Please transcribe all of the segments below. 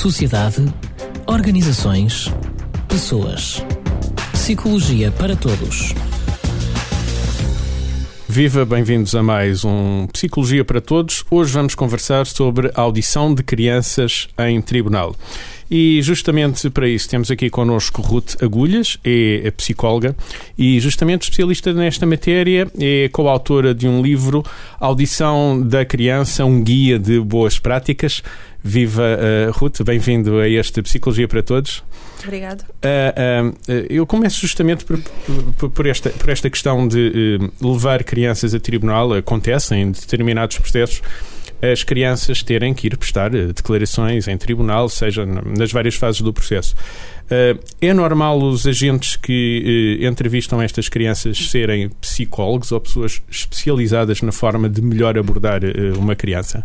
sociedade, organizações, pessoas. Psicologia para todos. Viva, bem-vindos a mais um Psicologia para Todos. Hoje vamos conversar sobre audição de crianças em tribunal. E justamente para isso temos aqui connosco Ruth Agulhas, é psicóloga e justamente especialista nesta matéria, é coautora de um livro Audição da Criança, um guia de boas práticas. Viva uh, Ruth, bem-vindo a este Psicologia para Todos. Obrigado. Uh, uh, eu começo justamente por, por, por, esta, por esta questão de levar crianças a tribunal. Acontece em determinados processos as crianças terem que ir prestar declarações em tribunal, seja nas várias fases do processo. É normal os agentes que entrevistam estas crianças serem psicólogos ou pessoas especializadas na forma de melhor abordar uma criança?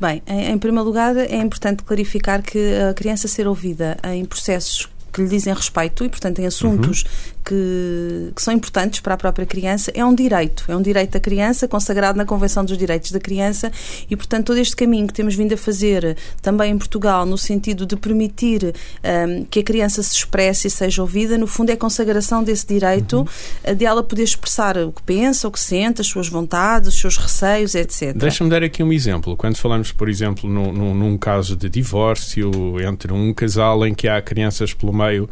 Bem, em, em primeiro lugar, é importante clarificar que a criança ser ouvida em processos que lhe dizem respeito e, portanto, em assuntos uhum que, que, são importantes para a própria criança, é um direito, é um direito da criança consagrado na Convenção dos Direitos da Criança e, portanto, todo este caminho que temos vindo a fazer também em Portugal, no sentido de permitir um, que a criança se expresse e seja ouvida, no fundo é a consagração desse direito uhum. De ela poder expressar o que pensa, o que sente, as suas vontades, os seus receios, etc. Deixa-me dar aqui um exemplo. Quando falamos, por exemplo, num, num, num caso de divórcio entre um casal em que há crianças pelo meio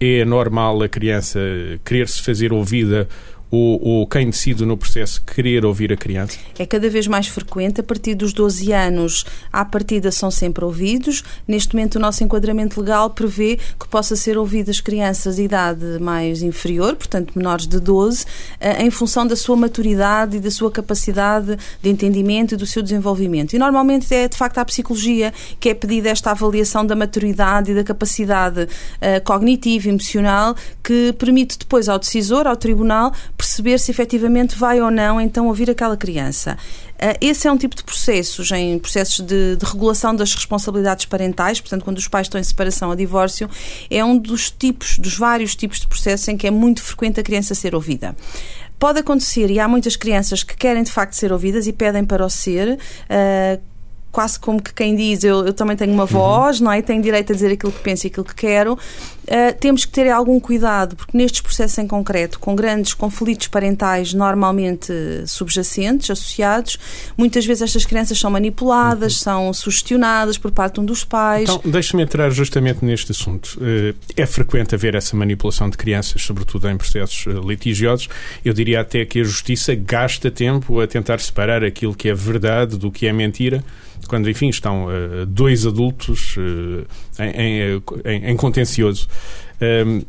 é normal a criança querer se fazer ouvida ou quem decide no processo querer ouvir a criança? É cada vez mais frequente. A partir dos 12 anos, à partida, são sempre ouvidos. Neste momento, o nosso enquadramento legal prevê que possa ser ouvidas crianças de idade mais inferior, portanto menores de 12, eh, em função da sua maturidade e da sua capacidade de entendimento e do seu desenvolvimento. E normalmente é de facto a psicologia que é pedida esta avaliação da maturidade e da capacidade uh, cognitiva emocional que permite depois ao decisor, ao tribunal, perceber se efetivamente vai ou não então ouvir aquela criança. Uh, esse é um tipo de processos, em processos de, de, regulação das responsabilidades parentais, portanto, quando os pais estão em separação ou divórcio, é um dos tipos, dos vários tipos de processos em que é muito frequente a criança ser ouvida. Pode acontecer, e há muitas crianças que querem de facto ser ouvidas e pedem para o ser, uh, quase como que quem diz eu, eu também tenho uma uhum. voz, não é? Tenho direito a dizer aquilo que penso e aquilo que quero. Uh, temos que ter algum cuidado, porque nestes processos em concreto, com grandes conflitos parentais normalmente subjacentes, associados, muitas vezes estas crianças são manipuladas, uhum. são sugestionadas por parte de um dos pais. Então, deixa-me entrar justamente neste assunto. Uh, é frequente haver essa manipulação de crianças, sobretudo em processos uh, litigiosos. Eu diria até que a justiça gasta tempo a tentar separar aquilo que é verdade do que é mentira quando, enfim, estão uh, dois adultos uh, em, em, em, contencioso. Um,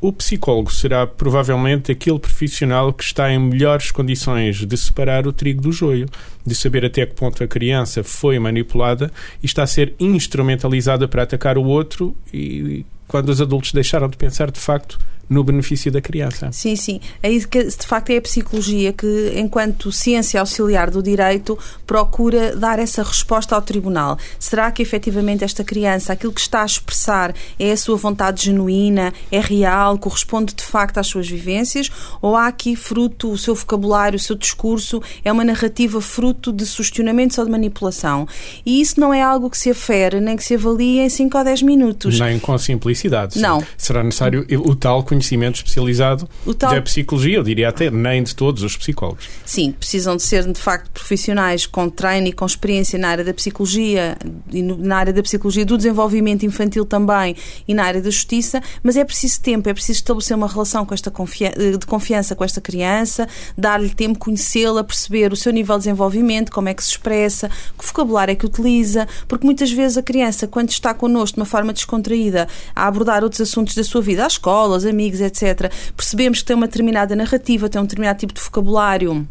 o psicólogo será provavelmente aquele profissional que está em melhores condições de separar o trigo do joio, de saber até que ponto a criança foi manipulada e está a ser instrumentalizada para atacar o outro e quando os adultos deixaram de pensar de facto no benefício da criança. Sim, sim. É isso que, de facto, é a psicologia que, enquanto ciência auxiliar do direito, procura dar essa resposta ao tribunal. Será que efetivamente esta criança, aquilo que está a expressar, é a sua vontade genuína, é real, corresponde de facto às suas vivências? Ou há aqui fruto, o seu vocabulário, o seu discurso, é uma narrativa fruto de sugestionamentos ou de manipulação? E isso não é algo que se afere nem que se avalie em 5 ou 10 minutos. Nem com simplicidade. Não. Será necessário o tal conhecimento conhecimento especializado tal... da psicologia, eu diria até nem de todos os psicólogos. Sim, precisam de ser de facto profissionais com treino e com experiência na área da psicologia e na área da psicologia do desenvolvimento infantil também e na área da justiça, mas é preciso tempo, é preciso estabelecer uma relação com esta confiança, de confiança com esta criança, dar-lhe tempo, conhecê-la, perceber o seu nível de desenvolvimento, como é que se expressa, que vocabulário é que utiliza, porque muitas vezes a criança, quando está connosco de uma forma descontraída a abordar outros assuntos da sua vida, a escola, os amigos, amigos, etc., percebemos que tem uma determinada narrativa, tem um determinado tipo de vocabulário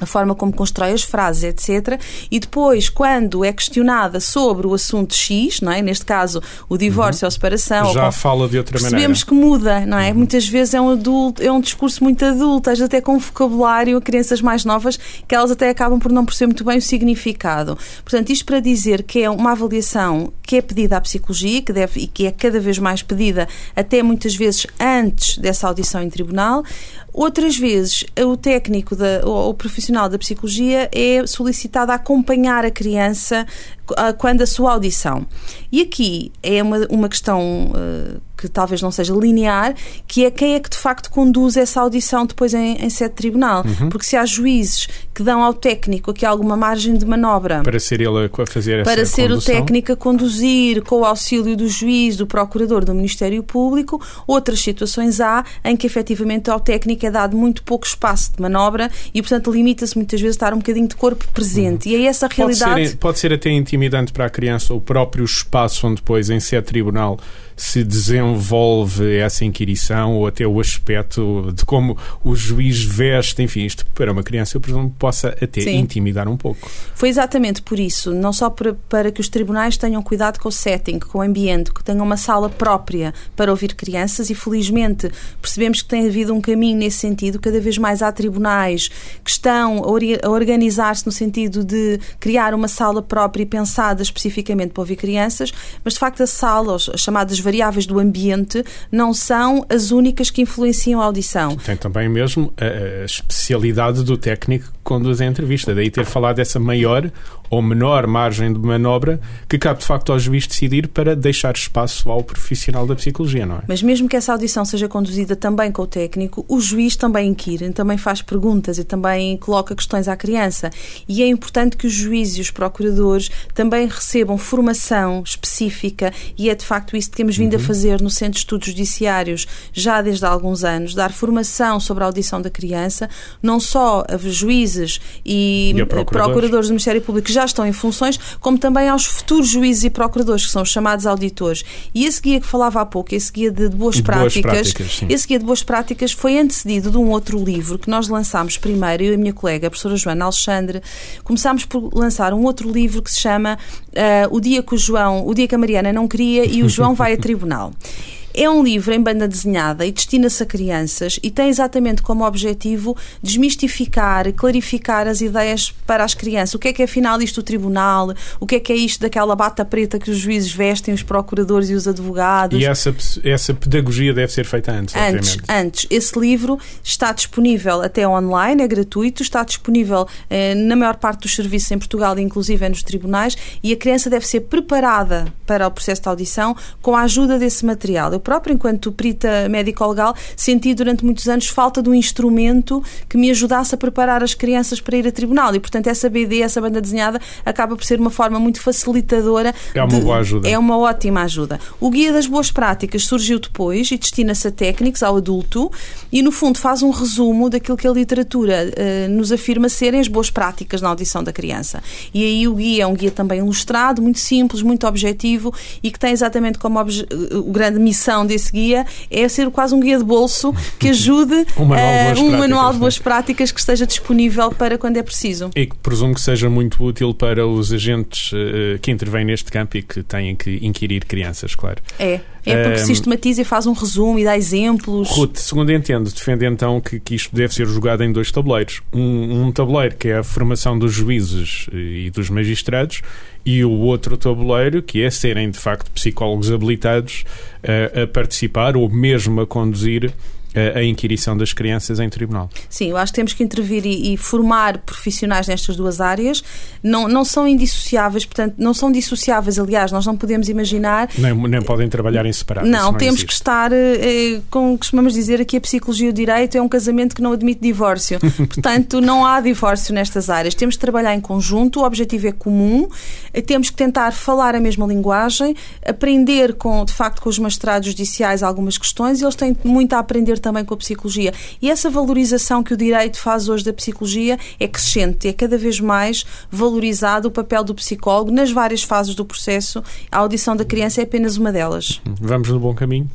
a forma como constrói as frases, etc. E depois, quando é questionada sobre o assunto X, não é? neste caso o divórcio uhum. ou a separação, já ou, fala de outra percebemos maneira. que muda, não é? Uhum. Muitas vezes é um adulto, é um discurso muito adulto, às vezes até com um vocabulário a crianças mais novas que elas até acabam por não perceber muito bem o significado. Portanto, isto para dizer que é uma avaliação que é pedida à psicologia que deve, e que é cada vez mais pedida, até muitas vezes antes dessa audição em tribunal. Outras vezes, o técnico da, ou o profissional da psicologia é solicitado a acompanhar a criança quando a sua audição. E aqui é uma, uma questão uh, que talvez não seja linear, que é quem é que de facto conduz essa audição depois em, em sede de tribunal. Uhum. Porque se há juízes que dão ao técnico aqui alguma margem de manobra para ser ele a fazer essa para ser condução. o técnico a conduzir com o auxílio do juiz, do procurador, do Ministério Público, outras situações há em que efetivamente ao técnico é dado muito pouco espaço de manobra e portanto limita-se muitas vezes a estar um bocadinho de corpo presente. Uhum. E é essa realidade. Pode ser, pode ser até intimidante para a criança o próprio espaço onde depois em sede tribunal se desenvolve essa inquirição ou até o aspecto de como o juiz veste, enfim, isto para uma criança, eu presumo, possa até Sim. intimidar um pouco. Foi exatamente por isso, não só para, para que os tribunais tenham cuidado com o setting, com o ambiente, que tenham uma sala própria para ouvir crianças e felizmente percebemos que tem havido um caminho nesse sentido, cada vez mais há tribunais que estão a organizar-se no sentido de criar uma sala própria e pensada especificamente para ouvir crianças, mas de facto a sala, as chamadas variáveis do ambiente não são as únicas que influenciam a audição. Tem também mesmo a, a especialidade do técnico conduz a entrevista, daí ter falado dessa maior ou menor margem de manobra que cabe de facto ao juiz decidir para deixar espaço ao profissional da psicologia, não é? Mas mesmo que essa audição seja conduzida também com o técnico, o juiz também inquire, também faz perguntas e também coloca questões à criança. E é importante que os juízes e os procuradores também recebam formação específica e é de facto isso que temos vindo uhum. a fazer no Centro de Estudos Judiciários já desde há alguns anos, dar formação sobre a audição da criança, não só a juízes e, e procuradores. procuradores do Ministério Público já estão em funções, como também aos futuros juízes e procuradores, que são os chamados auditores. E esse guia que falava há pouco, esse guia de, boas, de práticas, boas práticas esse guia de boas práticas foi antecedido de um outro livro que nós lançámos primeiro, eu e a minha colega, a professora Joana Alexandre, começámos por lançar um outro livro que se chama uh, O Dia que o João, o Dia que a Mariana não queria e o João vai a tribunal. É um livro em banda desenhada e destina-se a crianças e tem exatamente como objetivo desmistificar, clarificar as ideias para as crianças. O que é que é afinal isto do tribunal? O que é que é isto daquela bata preta que os juízes vestem, os procuradores e os advogados? E essa, essa pedagogia deve ser feita antes, Antes, obviamente. antes. Esse livro está disponível até online, é gratuito, está disponível eh, na maior parte dos serviços em Portugal, inclusive nos tribunais, e a criança deve ser preparada para o processo de audição com a ajuda desse material. Eu própria, enquanto perita médico-legal, senti durante muitos anos falta de um instrumento que me ajudasse a preparar as crianças para ir a tribunal. E, portanto, essa BD, essa banda desenhada, acaba por ser uma forma muito facilitadora. É uma de, boa ajuda. É uma ótima ajuda. O Guia das Boas Práticas surgiu depois e destina-se a técnicos, ao adulto, e, no fundo, faz um resumo daquilo que a literatura uh, nos afirma serem as boas práticas na audição da criança. E aí o guia é um guia também ilustrado, muito simples, muito objetivo e que tem exatamente como a grande missão missão desse guia é ser quase um guia de bolso que ajude um manual, de, uh, um manual de boas práticas que esteja disponível para quando é preciso. E que presumo que seja muito útil para os agentes uh, que intervêm neste campo e que têm que inquirir crianças, claro. É. É porque um, sistematiza e faz um resumo e dá exemplos. Ruth, segundo entendo, defende então que, que isto deve ser jogado em dois tabuleiros. Um, um tabuleiro que é a formação dos juízes e dos magistrados e o outro tabuleiro que é serem de facto psicólogos habilitados uh, a participar ou mesmo a conduzir a inquirição das crianças em tribunal. Sim, eu acho que temos que intervir e, e, formar profissionais nestas duas áreas. Não, não são indissociáveis, portanto, não são dissociáveis, aliás, nós não podemos imaginar. Nem, nem podem trabalhar em separado. Não, não temos existe. que estar, eh, como costumamos dizer aqui, a psicologia e o direito é um casamento que não admite divórcio. portanto, não há divórcio nestas áreas. Temos que trabalhar em conjunto, o objetivo é comum, eh, temos que tentar falar a mesma linguagem, aprender com, de facto, com os magistrados judiciais algumas questões e eles têm muito a aprender também com a psicologia. E essa valorização que o direito faz hoje da psicologia é crescente, é cada vez mais valorizado o papel do psicólogo nas várias fases do processo. A audição da criança é apenas uma delas. Vamos no bom caminho?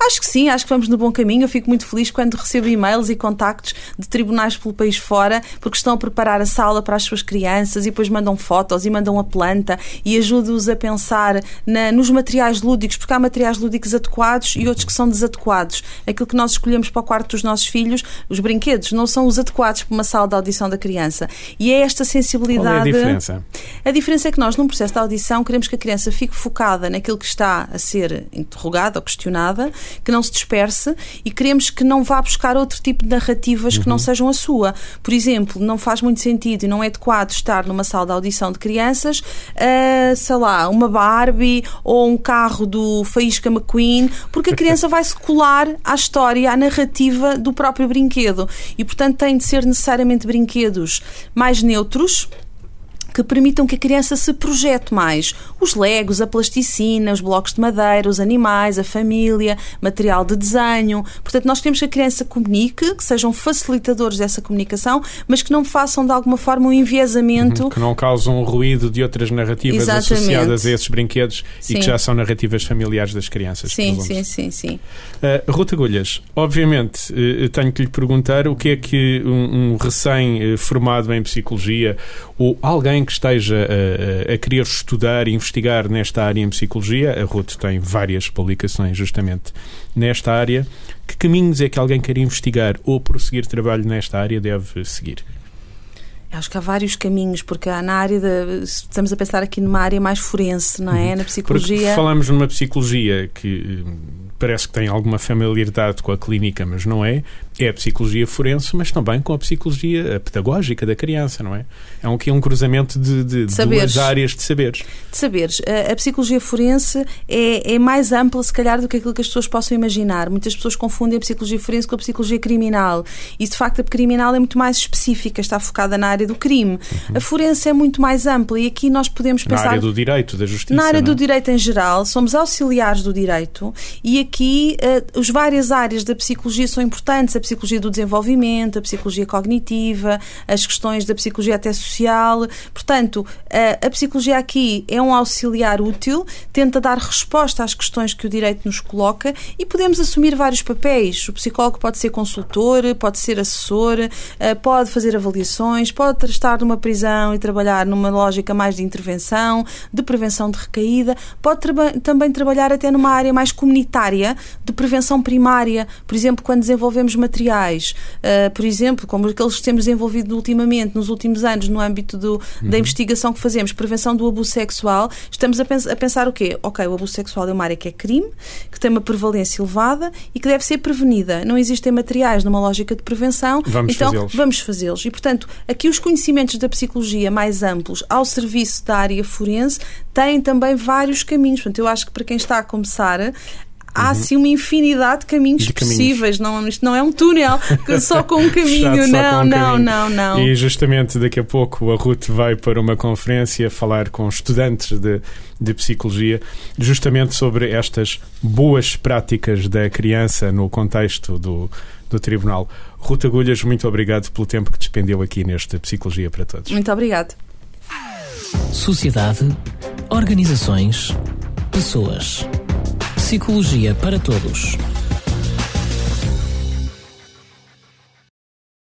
Acho que sim, acho que vamos no bom caminho. Eu fico muito feliz quando recebo e-mails e contactos de tribunais pelo país fora, porque estão a preparar a sala para as suas crianças e depois mandam fotos e mandam a planta e ajudo-os a pensar na, nos materiais lúdicos, porque há materiais lúdicos adequados e outros que são desadequados. Aquilo que nós escolhemos para o quarto dos nossos filhos, os brinquedos, não são os adequados para uma sala de audição da criança. E é esta sensibilidade. Qual é a diferença? A diferença é que nós, num processo de audição, queremos que a criança fique focada naquilo que está a ser interrogada ou questionada, que não se disperse e queremos que não vá buscar outro tipo de narrativas uhum. que não uhum. sejam a sua. Por exemplo, não faz muito sentido e não é adequado estar numa sala de audição de crianças, uh, sei lá, uma Barbie ou um carro do Faísca McQueen, porque a criança vai se colar à história, à narrativa do próprio brinquedo. E, portanto, tem de ser necessariamente brinquedos mais neutros que permitam que a criança se projete mais. Os legos, a plasticina, os blocos de madeira, os animais, a família, material de desenho. Portanto, nós queremos que a criança comunique, que sejam facilitadores dessa comunicação, mas que não façam de alguma forma um enviesamento. Uhum, que não causam ruído de outras narrativas Exatamente. associadas a esses brinquedos sim. e que já são narrativas familiares das crianças. Sim, sim, sim, sim. Uh, Ruta Agulhas, obviamente, uh, tenho que lhe perguntar o que é que um, um recém-formado em psicologia ou alguém que esteja a, a, querer estudar e investigar nesta área em psicologia, a Ruth tem várias publicações justamente nesta área. Que caminhos é que alguém quer investigar ou prosseguir trabalho nesta área deve seguir? Acho que há vários caminhos, porque há na área de. Estamos a pensar aqui numa área mais forense, não é? Uhum. Na psicologia. Porque falamos numa psicologia que hum, parece que tem alguma familiaridade com a clínica, mas não é é a psicologia forense, mas também com a psicologia pedagógica da criança, não é? É um, é um cruzamento de, de, de duas áreas de saberes. De saberes. A, a psicologia forense é, é, mais ampla, se calhar, do que aquilo que as pessoas possam imaginar. Muitas pessoas confundem a psicologia forense com a psicologia criminal. E, de facto, a criminal é muito mais específica, está focada na área do crime. Uhum. A forense é muito mais ampla e aqui nós podemos pensar... Na área do direito, da justiça, Na área do é? direito em geral, somos auxiliares do direito e aqui uh, as várias áreas da psicologia são importantes. A psicologia do desenvolvimento, a psicologia cognitiva, as questões da psicologia até social. Portanto, a, a psicologia aqui é um auxiliar útil, tenta dar resposta às questões que o direito nos coloca e podemos assumir vários papéis. O psicólogo pode ser consultor, pode ser assessor, eh, pode fazer avaliações, pode estar numa prisão e trabalhar numa lógica mais de intervenção, de prevenção de recaída, pode também trabalhar até numa área mais comunitária de prevenção primária, por exemplo, quando desenvolvemos materiais uh, por exemplo, como aqueles que temos desenvolvido ultimamente, nos últimos anos, no âmbito do, uhum. da investigação que fazemos, prevenção do abuso sexual, estamos a, pens a pensar o quê? Ok, o abuso sexual é uma área que é crime, que tem uma prevalência elevada e que deve ser prevenida. Não existem materiais numa lógica de prevenção, vamos então fazê-los. vamos fazê-los. E, portanto, aqui os conhecimentos da psicologia mais amplos ao serviço da área forense têm também vários caminhos. Portanto, eu acho que para quem está a começar, há assim uma infinidade de caminhos de possíveis. Não, isto não é um túnel só com um caminho. não, um não, caminho. não, não. E justamente daqui a pouco a Ruth vai para uma conferência falar com estudantes de, de psicologia, justamente sobre estas boas práticas da criança no contexto do, do tribunal. Ruth Agulhas, muito obrigado pelo tempo que despendeu aqui nesta Psicologia para Todos. Muito obrigado. Sociedade, organizações, pessoas. Psicologia para Todos